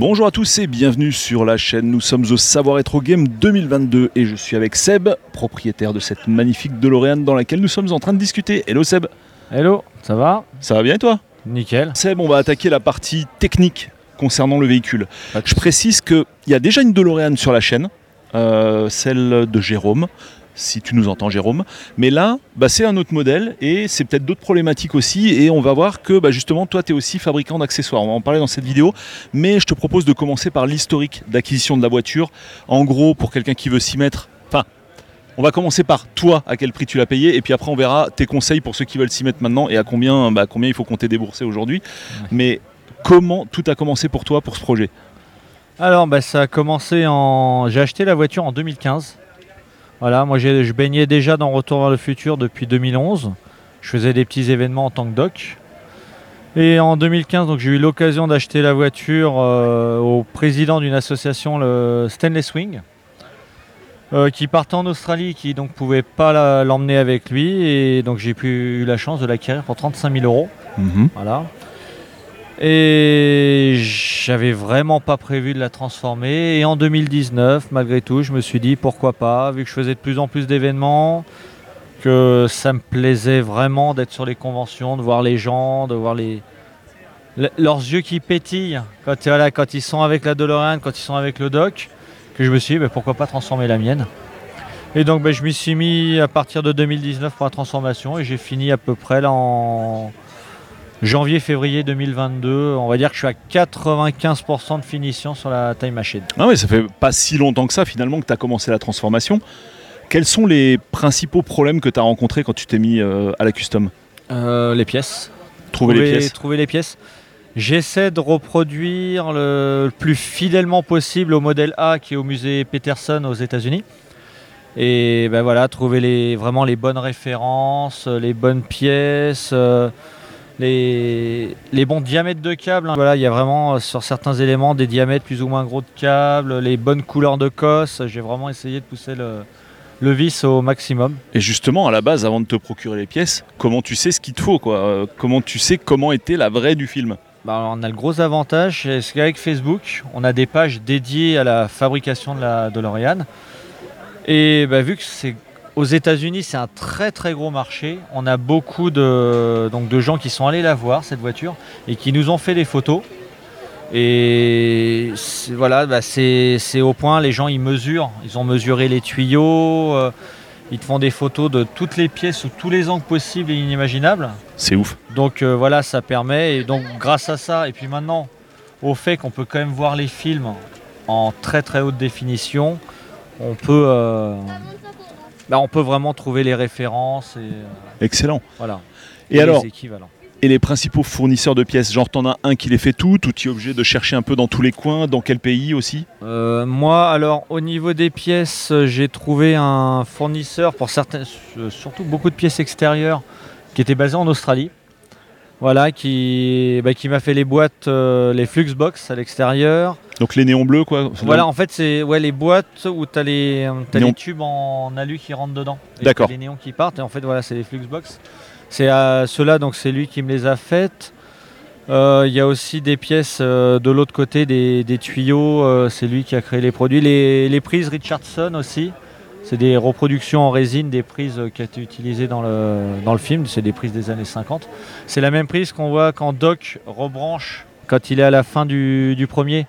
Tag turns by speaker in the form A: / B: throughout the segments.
A: Bonjour à tous et bienvenue sur la chaîne. Nous sommes au Savoir Être Game 2022 et je suis avec Seb, propriétaire de cette magnifique DeLorean dans laquelle nous sommes en train de discuter. Hello Seb,
B: Hello, ça va?
A: Ça va bien et toi?
B: Nickel.
A: Seb, on va attaquer la partie technique concernant le véhicule. Je précise qu'il y a déjà une DeLorean sur la chaîne, euh, celle de Jérôme, si tu nous entends Jérôme. Mais là, bah, c'est un autre modèle et c'est peut-être d'autres problématiques aussi. Et on va voir que bah, justement, toi, tu es aussi fabricant d'accessoires. On va en parler dans cette vidéo. Mais je te propose de commencer par l'historique d'acquisition de la voiture. En gros, pour quelqu'un qui veut s'y mettre, enfin, on va commencer par toi, à quel prix tu l'as payé, et puis après on verra tes conseils pour ceux qui veulent s'y mettre maintenant et à combien, bah, combien il faut compter débourser aujourd'hui. Mais comment tout a commencé pour toi pour ce projet?
B: Alors, bah, ça a commencé en. J'ai acheté la voiture en 2015. Voilà, moi je baignais déjà dans Retour vers le futur depuis 2011. Je faisais des petits événements en tant que doc. Et en 2015, donc j'ai eu l'occasion d'acheter la voiture euh, au président d'une association, le Stanley Swing, euh, qui partait en Australie, qui donc pouvait pas l'emmener avec lui, et donc j'ai pu eu la chance de l'acquérir pour 35 000 euros. Voilà. Et j'avais vraiment pas prévu de la transformer. Et en 2019, malgré tout, je me suis dit pourquoi pas, vu que je faisais de plus en plus d'événements, que ça me plaisait vraiment d'être sur les conventions, de voir les gens, de voir les le- leurs yeux qui pétillent quand, voilà, quand ils sont avec la DeLorean, quand ils sont avec le doc, que je me suis dit pourquoi pas transformer la mienne. Et donc bah, je m'y suis mis à partir de 2019 pour la transformation et j'ai fini à peu près là en janvier-février 2022. On va dire que je suis à 95% de finition sur la Time Machine.
A: Ah ouais, ça fait pas si longtemps que ça finalement que tu as commencé la transformation. Quels sont les principaux problèmes que tu as rencontrés quand tu t'es mis euh, à la custom?
B: Euh, les pièces.
A: Trouver les pièces
B: trouver les pièces. J'essaie de reproduire le, le plus fidèlement possible au modèle A qui est au musée Peterson aux États-Unis. Et ben voilà, trouver les, vraiment les bonnes références, les bonnes pièces, euh, les, les bons diamètres de câbles. hein. Voilà, il y a vraiment euh, sur certains éléments des diamètres plus ou moins gros de câbles, les bonnes couleurs de cosse. J'ai vraiment essayé de pousser le, le vis au maximum.
A: Et justement, à la base, avant de te procurer les pièces, comment tu sais ce qu'il te faut quoi? Euh, Comment tu sais comment était la vraie du film?
B: Bah, on a le gros avantage, c'est qu'avec Facebook, on a des pages dédiées à la fabrication de la DeLorean. Et bah, vu que c'est aux États-Unis, c'est un très très gros marché. On a beaucoup de, donc, de gens qui sont allés la voir, cette voiture, et qui nous ont fait des photos. Et voilà, bah, c'est c'est au point, les gens ils mesurent, ils ont mesuré les tuyaux, euh, ils te font des photos de toutes les pièces sous tous les angles possibles et inimaginables.
A: C'est ouf.
B: Donc euh, voilà, ça permet, et donc grâce à ça, et puis maintenant, au fait qu'on peut quand même voir les films en très très haute définition, on peut, euh, bah, on peut vraiment trouver les références et euh,
A: Excellent.
B: voilà.
A: Et
B: les
A: alors,
B: équivalents.
A: et les principaux fournisseurs de pièces Genre, t'en as un qui les fait toutes ou tu es obligé de chercher un peu dans tous les coins Dans quel pays aussi?
B: Euh, moi, alors au niveau des pièces, euh, j'ai trouvé un fournisseur pour certaines, euh, surtout beaucoup de pièces extérieures, qui était basé en Australie. Voilà, qui, bah, qui m'a fait les boîtes, euh, les Fluxbox à l'extérieur.
A: Donc les néons bleus, quoi.
B: Voilà, en fait, c'est ouais, les boîtes où tu as, les,
A: Néon.
B: les tubes en alu qui rentrent dedans.
A: D'accord.
B: Les néons qui partent. Et en fait, voilà, c'est les Fluxbox. C'est à ceux-là, donc c'est lui qui me les a faites. Euh, Il y a aussi des pièces euh, de l'autre côté, des, des tuyaux. euh, c'est lui qui a créé les produits. Les, les prises Richardson aussi. C'est des reproductions en résine des prises euh, qui ont été utilisées dans le, dans le film. C'est des prises des années 50. C'est la même prise qu'on voit quand Doc rebranche quand il est à la fin du, du premier.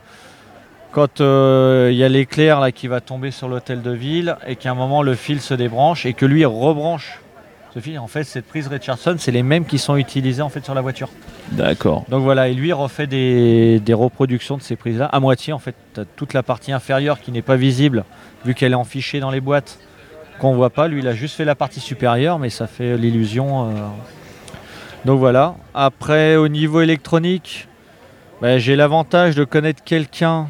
B: Quand euh, il y a l'éclair là qui va tomber sur l'hôtel de ville et qu'à un moment le fil se débranche et que lui rebranche ce fil. En fait, cette prise Richardson, c'est les mêmes qui sont utilisées en fait sur la voiture.
A: D'accord.
B: Donc voilà, et lui refait des, des reproductions de ces prises-là à moitié. En fait, tu toute la partie inférieure qui n'est pas visible vu qu'elle est enfichée dans les boîtes qu'on voit pas. Lui, il a juste fait la partie supérieure, mais ça fait l'illusion. euh. Donc voilà. Après, au niveau électronique, ben, j'ai l'avantage de connaître quelqu'un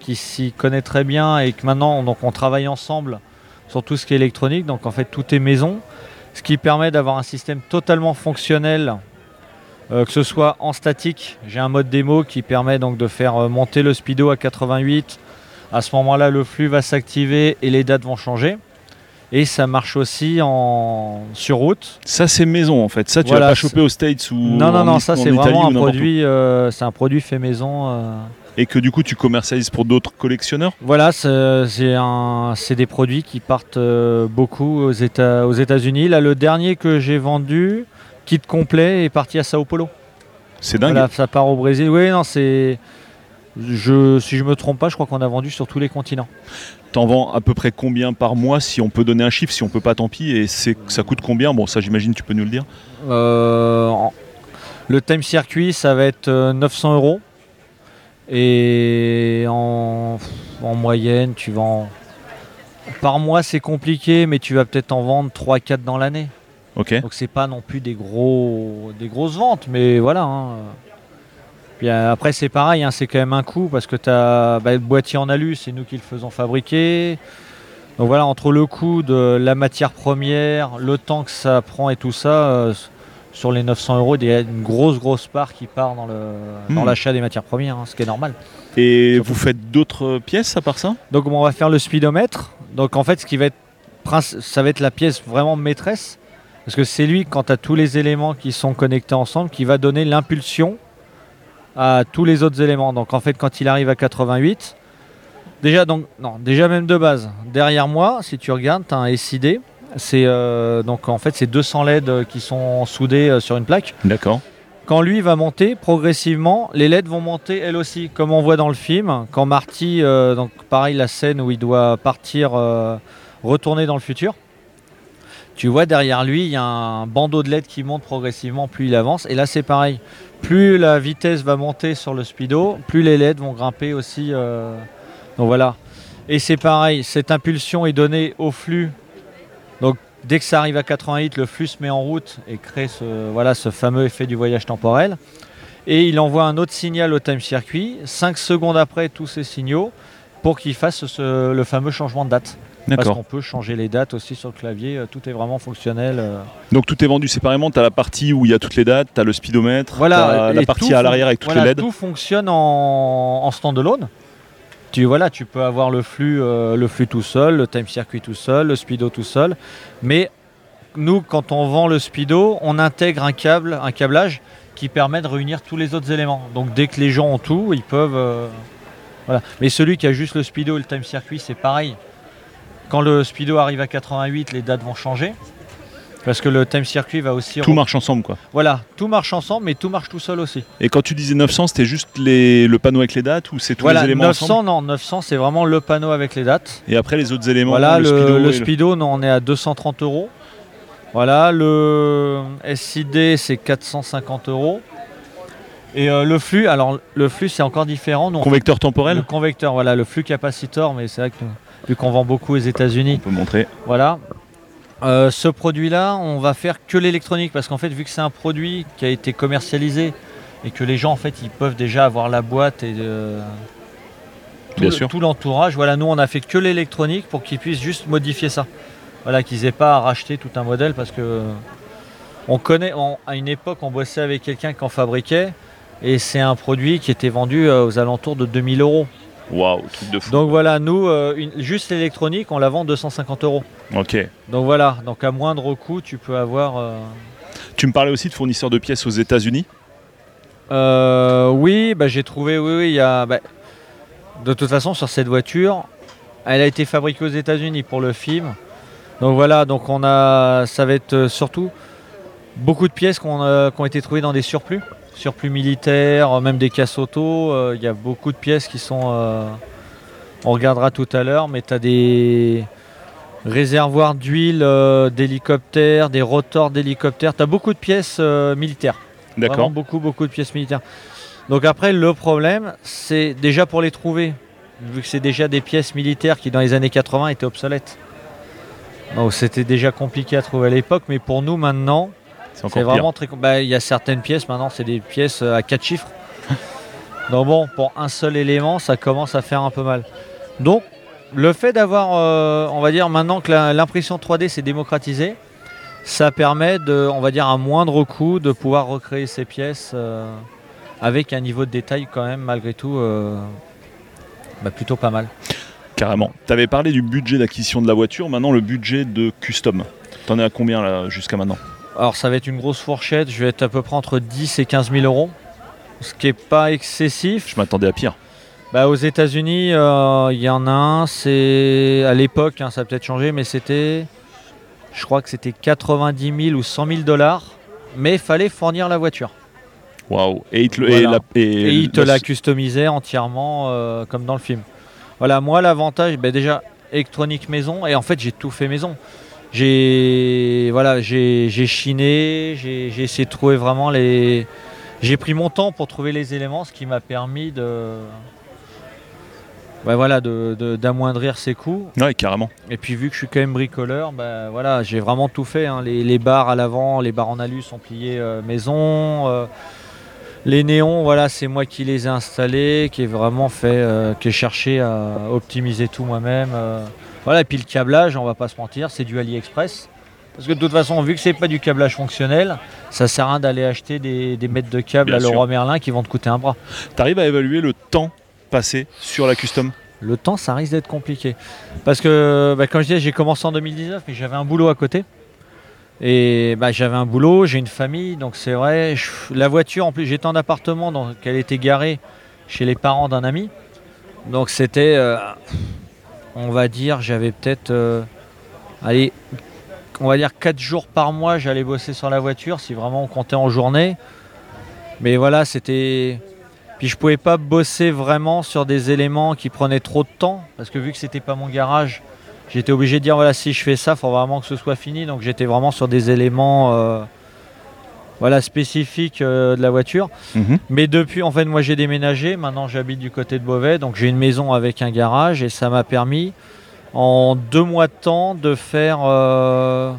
B: qui s'y connaît très bien et que maintenant, donc, on travaille ensemble sur tout ce qui est électronique. Donc en fait, tout est maison, ce qui permet d'avoir un système totalement fonctionnel euh, que ce soit en statique, j'ai un mode démo qui permet donc de faire euh, monter le speedo à 88. À ce moment-là, le flux va s'activer et les dates vont changer. Et ça marche aussi en sur route.
A: Ça, c'est maison en fait. Ça, tu
B: Voilà,
A: l'as pas chopé aux States ou
B: Non, non, non, ça c'est vraiment un produit, euh, c'est un produit fait maison. euh.
A: Et que du coup tu commercialises pour d'autres collectionneurs
B: Voilà, c'est des produits qui partent euh, beaucoup aux États- aux États-Unis. Là, le dernier que j'ai vendu, kit complet, est parti à Sao Paulo.
A: C'est dingue.
B: Voilà, ça part au Brésil. Oui, non, c'est. Je, si je me trompe pas, je crois qu'on a vendu sur tous les continents.
A: T'en vends à peu près combien par mois si on peut donner un chiffre, si on peut pas tant pis, et c'est ça coûte combien? Bon ça j'imagine tu peux nous le dire.
B: Euh, le time circuit, ça va être euh, 900 euros. Et en, en moyenne, tu vends. Par mois, c'est compliqué, mais tu vas peut-être en vendre 3-4 dans l'année.
A: Ok.
B: Donc, c'est pas non plus des, gros, des grosses ventes, mais voilà. hein. Puis euh, après, c'est pareil, hein, c'est quand même un coût parce que tu as le boîtier en alu, c'est nous qui le faisons fabriquer. Donc voilà, entre le coût de la matière première, le temps que ça prend et tout ça, euh, sur les 900 euros, il y a une grosse, grosse part qui part dans
A: Hmm.
B: l'achat des matières premières, hein, ce qui est normal.
A: Et vous faites d'autres pièces à part ça?
B: Donc on va faire le speedomètre. Donc en fait, ce qui va être ça va être la pièce vraiment maîtresse, parce que c'est lui, quand tu as tous les éléments qui sont connectés ensemble, qui va donner l'impulsion à tous les autres éléments. Donc en fait, quand il arrive à 88, déjà donc non, déjà même de base, derrière moi, si tu regardes, tu as un SID. C'est euh, donc en fait c'est 200 LED qui sont soudés euh, sur une plaque.
A: D'accord.
B: Quand lui va monter, progressivement, les LED vont monter elles aussi, comme on voit dans le film. Quand Marty, euh, donc pareil, la scène où il doit partir, euh, retourner dans le futur, tu vois derrière lui, il y a un bandeau de LED qui monte progressivement plus il avance. Et là, c'est pareil. Plus la vitesse va monter sur le speedo, plus les LED vont grimper aussi. euh, Donc voilà. Et c'est pareil, cette impulsion est donnée au flux. Dès que ça arrive à 88, le flux se met en route et crée ce, voilà, ce fameux effet du voyage temporel. Et il envoie un autre signal au time circuit, 5 secondes après tous ces signaux, pour qu'il fasse ce- le fameux changement de date. Parce
A: D'accord.
B: qu'on peut changer les dates aussi sur le clavier, euh, tout est vraiment fonctionnel. euh.
A: Donc tout est vendu séparément. T'as la partie où il y a toutes les dates, t'as le speedomètre,
B: Voilà,
A: la partie à l'arrière avec toutes
B: voilà,
A: les LED.
B: Tout fonctionne en, en standalone. Tu, voilà, tu peux avoir le flux, euh, le flux tout seul, le time circuit tout seul, le speedo tout seul. Mais nous, quand on vend le speedo, on intègre un câble, un câblage qui permet de réunir tous les autres éléments. Donc dès que les gens ont tout, ils peuvent. euh, voilà. Mais celui qui a juste le speedo et le time circuit, c'est pareil. Quand le speedo arrive à 88, les dates vont changer. Parce que le time circuit va aussi.
A: Tout marche ensemble quoi.
B: Voilà, tout marche ensemble, mais tout marche tout seul aussi.
A: Et quand tu disais 900, c'était juste les, le panneau avec les dates ou c'est tous
B: voilà,
A: les éléments
B: 900,
A: ensemble
B: non, 900, c'est vraiment le panneau avec les dates.
A: Et après les autres éléments,
B: voilà, le,
A: speedo
B: le speedo, non, on est à 230 euros. Voilà, le SID, c'est 450 euros. Et euh, le flux, alors le flux, c'est encore différent. Nous, on
A: convecteur temporel.
B: Le convecteur, voilà, le flux capacitor, mais c'est vrai que nous, vu qu'on vend beaucoup aux
A: On
B: États-Unis,
A: peut montrer.
B: voilà. Euh, ce produit-là, on va faire que l'électronique parce qu'en fait, vu que c'est un produit qui a été commercialisé et que les gens, en fait, ils peuvent déjà avoir la boîte et euh, tout,
A: Bien
B: le-
A: sûr.
B: tout l'entourage. Voilà, nous, on a fait que l'électronique pour qu'ils puissent juste modifier ça. Voilà, qu'ils aient pas à racheter tout un modèle parce que on connaît. on- à une époque, on bossait avec quelqu'un qui en fabriquait et c'est un produit qui était vendu euh, aux alentours de 2000 euros.
A: Waouh, truc de fou.
B: Donc voilà, nous, euh, une- juste l'électronique, on la vend 250 euros.
A: Ok.
B: Donc voilà, donc à moindre coût, tu peux avoir. euh,
A: Tu me parlais aussi de fournisseurs de pièces aux États-Unis?
B: euh, oui, bah, j'ai trouvé. Oui, oui, il y a. bah, de toute façon, sur cette voiture, elle a été fabriquée aux États-Unis pour le film. Donc voilà, donc on a. Ça va être euh, surtout beaucoup de pièces qu'on, euh, qui ont été trouvées dans des surplus, surplus militaires, euh, même des casses auto. euh, Il y a beaucoup de pièces qui sont. euh, on regardera tout à l'heure, mais tu as des réservoirs d'huile euh, d'hélicoptères, des rotors d'hélicoptères. Tu as beaucoup de pièces militaires.
A: D'accord.
B: beaucoup, beaucoup de pièces militaires. Donc après, le problème, c'est déjà pour les trouver, vu que c'est déjà des pièces militaires qui, dans les années 80, étaient obsolètes. Donc c'était déjà compliqué à trouver à l'époque, mais pour nous maintenant,
A: C'est pire.
B: vraiment très. bah, Il y a certaines pièces maintenant, c'est des pièces euh, à 4 chiffres. Donc bon, pour un seul élément, ça commence à faire un peu mal. Donc le fait d'avoir, euh, on va dire maintenant que l'impression 3D s'est démocratisée, ça permet de, on va dire à moindre coût, de pouvoir recréer ces pièces euh, avec un niveau de détail quand même malgré tout euh, bah, plutôt pas mal.
A: Carrément. Tu avais parlé du budget d'acquisition de la voiture, maintenant le budget de custom. T'en es à combien là jusqu'à maintenant?
B: Alors ça va être une grosse fourchette, je vais être à peu près entre 10 et 15 000 euros, ce qui est pas excessif.
A: Je m'attendais à pire.
B: Bah, aux États-Unis, euh, il y en a un, c'est à l'époque, hein, ça a peut-être changé, mais c'était, je crois que c'était 90 000 ou 100 000 dollars, mais il fallait fournir la voiture.
A: Waouh. Et il te, le-
B: Voilà.
A: et la- et
B: Et il te
A: la-
B: entièrement euh, comme dans le film. Voilà, moi l'avantage, ben déjà électronique maison, et en fait j'ai tout fait maison. J'ai voilà, j'ai chiné, j'ai essayé de trouver vraiment les. J'ai pris mon temps pour trouver les éléments, ce qui m'a permis de. Ouais, voilà, de- de- d'amoindrir ses coûts.
A: Ouais, carrément.
B: Et puis vu que je suis quand même bricoleur, bah, voilà, j'ai vraiment tout fait. hein. Les, les barres à l'avant, les barres en alu sont pliées euh, maison. euh, les néons, voilà, c'est moi qui les ai installés, qui ai vraiment fait, euh, qui ai cherché à optimiser tout moi-même. Voilà, et puis le câblage, on va pas se mentir, c'est du AliExpress. Parce que de toute façon, vu que c'est pas du câblage fonctionnel, ça sert à rien d'aller acheter des, des mètres de câble
A: Bien
B: à
A: sûr.
B: Leroy Merlin qui vont te coûter un bras.
A: T'arrives à évaluer le temps passé sur la custom?
B: Le temps, ça risque d'être compliqué. Parce que, bah, comme je disais, j'ai commencé en 2019, mais j'avais un boulot à côté. Et bah, j'avais un boulot, j'ai une famille, donc c'est vrai. je- la voiture, en plus, j'étais en appartement, donc elle était garée chez les parents d'un ami. Donc c'était, euh, on va dire, j'avais peut-être, euh, allez, on va dire 4 jours par mois, j'allais bosser sur la voiture, si vraiment on comptait en journée. Mais voilà, c'était. Puis je pouvais pas bosser vraiment sur des éléments qui prenaient trop de temps, parce que vu que c'était pas mon garage, j'étais obligé de dire voilà si je fais ça, faut vraiment que ce soit fini. Donc j'étais vraiment sur des éléments euh, voilà, spécifiques euh, de la voiture.
A: Mhm.
B: Mais depuis, en fait, moi j'ai déménagé. Maintenant, j'habite du côté de Beauvais, donc j'ai une maison avec un garage et ça m'a permis, en deux mois de temps, de faire euh,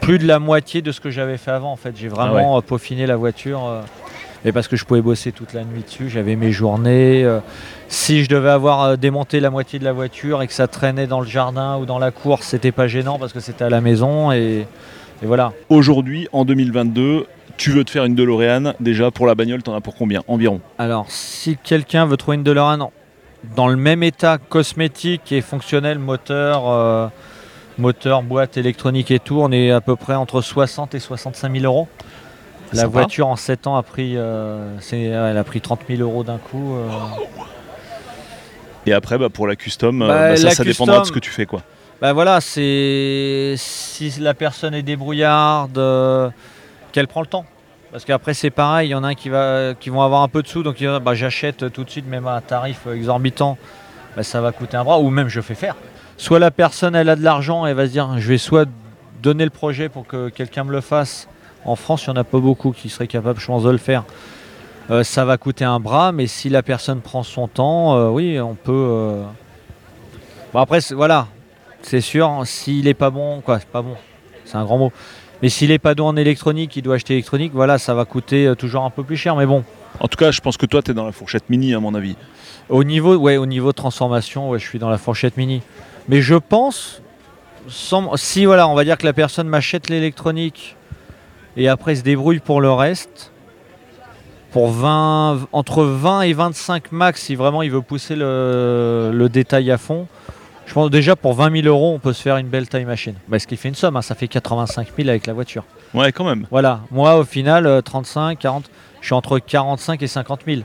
B: plus de la moitié de ce que j'avais fait avant. En fait, j'ai vraiment euh, peaufiné la voiture. euh, et parce que je pouvais bosser toute la nuit dessus, j'avais mes journées. si je devais avoir démonté la moitié de la voiture et que ça traînait dans le jardin ou dans la cour, c'était pas gênant parce que c'était à la maison et, et voilà.
A: Aujourd'hui, en 2022, tu veux te faire une DeLorean. Déjà, pour la bagnole, t'en as pour combien? Environ.
B: Alors, si quelqu'un veut trouver une DeLorean dans le même état cosmétique et fonctionnel, moteur, euh, moteur, boîte électronique et tout, on est à peu près entre 60 et 65 000 euros. La
A: Sympa.
B: voiture en 7 ans a pris, euh, elle a pris 30 000 euros d'un coup. euh.
A: Et après, bah, pour la custom,
B: Bah,
A: bah, ça,
B: la
A: ça dépendra de ce que tu fais. quoi.
B: Bah voilà, c'est si la personne est débrouillarde, euh, qu'elle prend le temps. Parce qu'après c'est pareil, il y en a un qui, va, vont avoir un peu de sous, donc bah, j'achète tout de suite même à un tarif exorbitant, bah, ça va coûter un bras, ou même je fais faire. Soit la personne elle a de l'argent, elle va se dire je vais soit donner le projet pour que quelqu'un me le fasse. En France, il n'y en a pas beaucoup qui seraient capables, je pense, de le faire. Euh, ça va coûter un bras, mais si la personne prend son temps, euh, oui, on peut. Bon après, voilà, c'est sûr, s'il est pas bon, quoi, c'est pas bon, c'est un grand mot. Mais s'il est pas bon en électronique, il doit acheter électronique, voilà, ça va coûter euh, toujours un peu plus cher. Mais bon,
A: En tout cas, je pense que toi, tu es dans la fourchette mini, à mon avis.
B: au niveau, ouais, au niveau transformation, ouais, je suis dans la fourchette mini. Mais je pense, sans- si voilà, on va dire que la personne m'achète l'électronique et après se débrouille pour le reste, pour 20, entre 20 et 25 max, si vraiment il veut pousser le, le détail à fond, je pense déjà pour 20 000 euros, on peut se faire une belle taille machine. Bah, ce qui fait une somme, hein, ça fait 85 000 avec la voiture.
A: Ouais, quand même.
B: Voilà, moi au final, euh, 35, 40, je suis entre 45 et 50 000.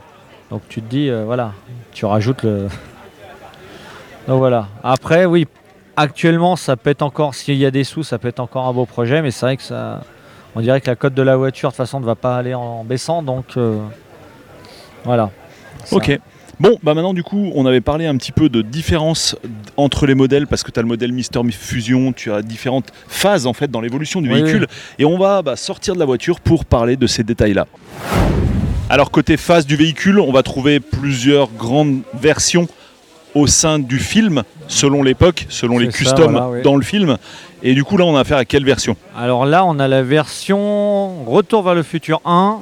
B: Donc tu te dis, euh, voilà, tu rajoutes le. Donc voilà. Après, oui, actuellement, ça peut être encore, s'il y a des sous, ça peut être encore un beau projet, mais c'est vrai que ça. On dirait que la cote de la voiture, de toute façon, ne va pas aller en baissant, donc. euh, voilà. Ça-
A: Ok. Bon, bah maintenant du coup, on avait parlé un petit peu de différence entre les modèles parce que tu as le modèle Mister Fusion, tu as différentes phases en fait dans l'évolution du
B: Oui,
A: véhicule et on va bah, sortir de la voiture pour parler de ces détails-là. Alors côté phase du véhicule, on va trouver plusieurs grandes versions au sein du film selon l'époque, selon les customs
B: voilà, oui.
A: dans le film. Et du coup là, on a affaire à quelle version?
B: Alors là, on a la version Retour vers le futur 1,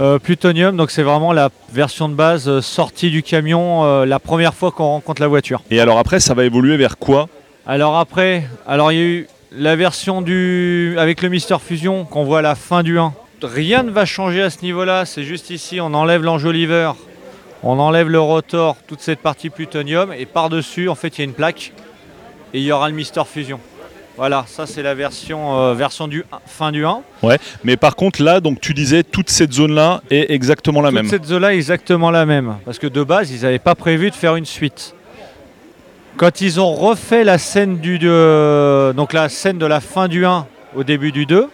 B: euh, Plutonium. Donc c'est vraiment la version de base euh, sortie du camion euh, la première fois qu'on rencontre la voiture.
A: Et alors après, ça va évoluer vers quoi?
B: Alors après, alors il y a eu la version du avec le Mister Fusion qu'on voit à la fin du 1. Rien ne va changer à ce niveau-là. C'est juste ici, on enlève l'enjoliveur, on enlève le rotor, toute cette partie plutonium, et par-dessus, en fait, il y a une plaque et il y aura le Mister Fusion. Voilà, ça c'est la version, euh, version du fin du 1.
A: Mais par contre, là, donc tu disais, toute cette zone-là est exactement la
B: Toute
A: même.
B: cette zone-là est exactement la même. Parce que de base, ils n'avaient pas prévu de faire une suite. Quand ils ont refait la scène du de- donc la scène de la fin du 1 au début du 2,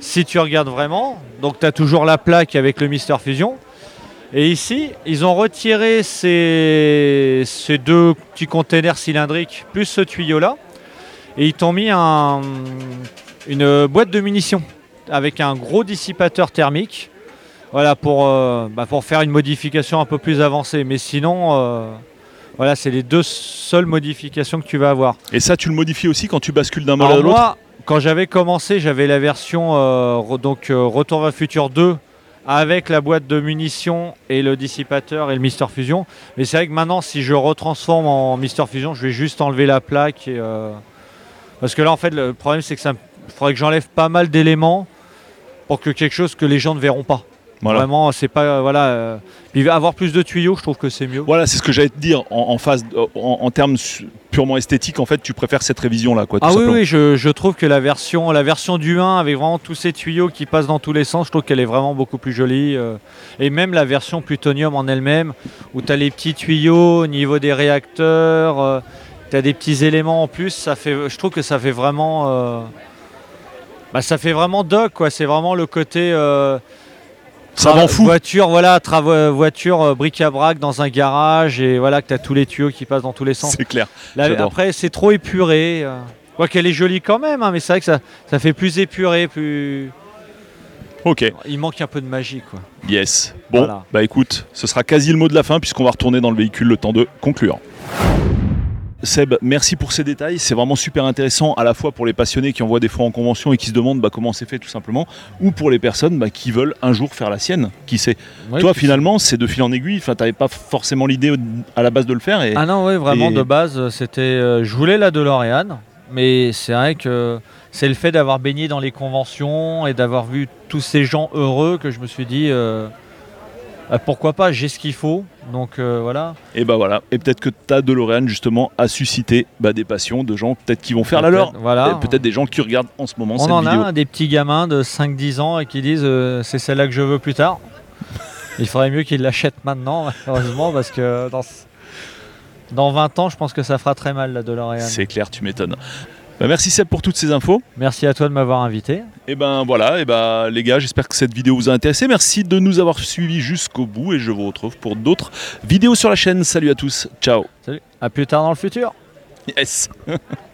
B: si tu regardes vraiment, donc tu as toujours la plaque avec le Mister Fusion. Et ici, ils ont retiré ces, ces deux petits containers cylindriques plus ce tuyau-là. Et ils t'ont mis un- une boîte de munitions avec un gros dissipateur thermique. Voilà, pour, euh, bah, pour faire une modification un peu plus avancée. Mais sinon, euh, voilà, c'est les deux seules modifications que tu vas avoir.
A: Et ça, tu le modifies aussi quand tu bascules d'un mode à l'autre
B: moi, quand j'avais commencé, j'avais la version euh, re- donc, Retour vers le futur 2 avec la boîte de munitions et le dissipateur et le Mister Fusion. Mais c'est vrai que maintenant, si je retransforme en Mister Fusion, je vais juste enlever la plaque. et, euh, Parce que là, en fait, le problème, c'est que ça faudrait que j'enlève pas mal d'éléments pour que quelque chose que les gens ne verront pas.
A: Voilà.
B: Vraiment, c'est pas. euh, voilà. euh, Puis avoir plus de tuyaux, je trouve que c'est mieux.
A: Voilà, c'est ce que j'allais te dire. En, en phase, en, en termes purement esthétiques, en fait, tu préfères cette révision-là, quoi. tout
B: Ah oui, oui, je, je trouve que la version, la version du 1 avec vraiment tous ces tuyaux qui passent dans tous les sens, je trouve qu'elle est vraiment beaucoup plus jolie. euh. et même la version plutonium en elle-même, où tu as les petits tuyaux au niveau des réacteurs, tu as des petits éléments en plus, ça fait, je trouve que ça fait vraiment. euh, bah, ça fait vraiment doc, quoi. C'est vraiment le côté. euh,
A: Ça m'en fout.
B: Voiture, voilà, voiture euh, bric-à-brac dans un garage, et voilà, que tu as tous les tuyaux qui passent dans tous les sens.
A: C'est clair.
B: Là, après, c'est trop épuré. Quoi qu'elle est jolie quand même, hein, mais c'est vrai que ça, ça fait plus épuré, plus.
A: Ok.
B: Il manque un peu de magie, quoi.
A: Yes. Bon,
B: Voilà.
A: bah écoute, ce sera quasi le mot de la fin puisqu'on va retourner dans le véhicule le temps de conclure. Seb, merci pour ces détails. C'est vraiment super intéressant à la fois pour les passionnés qui envoient des fois en convention et qui se demandent bah, comment c'est fait tout simplement, ou pour les personnes bah, qui veulent un jour faire la sienne. Qui sait Toi, finalement, c'est de fil en aiguille. Enfin, t'avais pas forcément l'idée à la base de le faire. Et...
B: Ah non, oui, vraiment,
A: Et-
B: de base, c'était. euh, je voulais la DeLorean, mais c'est vrai que c'est le fait d'avoir baigné dans les conventions et d'avoir vu tous ces gens heureux que je me suis dit. euh, pourquoi pas, j'ai ce qu'il faut. Donc euh, voilà.
A: Et bah voilà. Et peut-être que ta DeLorean justement a suscité bah, des passions de gens peut-être qui vont faire la leur.
B: Voilà.
A: Et Peut-être des gens qui regardent en ce moment
B: On
A: cette
B: en
A: vidéo.
B: a des petits gamins de 5-10 ans et qui disent euh, c'est celle-là que je veux plus tard. Il faudrait mieux qu'ils l'achètent maintenant, malheureusement, parce que dans, dans 20 ans, je pense que ça fera très mal la DeLorean.
A: C'est clair, tu m'étonnes. Bah, merci Seb pour toutes ces infos.
B: Merci à toi de m'avoir invité.
A: Et ben voilà, et ben les gars, j'espère que cette vidéo vous a intéressé. Merci de nous avoir suivis jusqu'au bout et je vous retrouve pour d'autres vidéos sur la chaîne. Salut à tous, ciao.
B: Salut. À plus tard dans le futur.
A: Yes.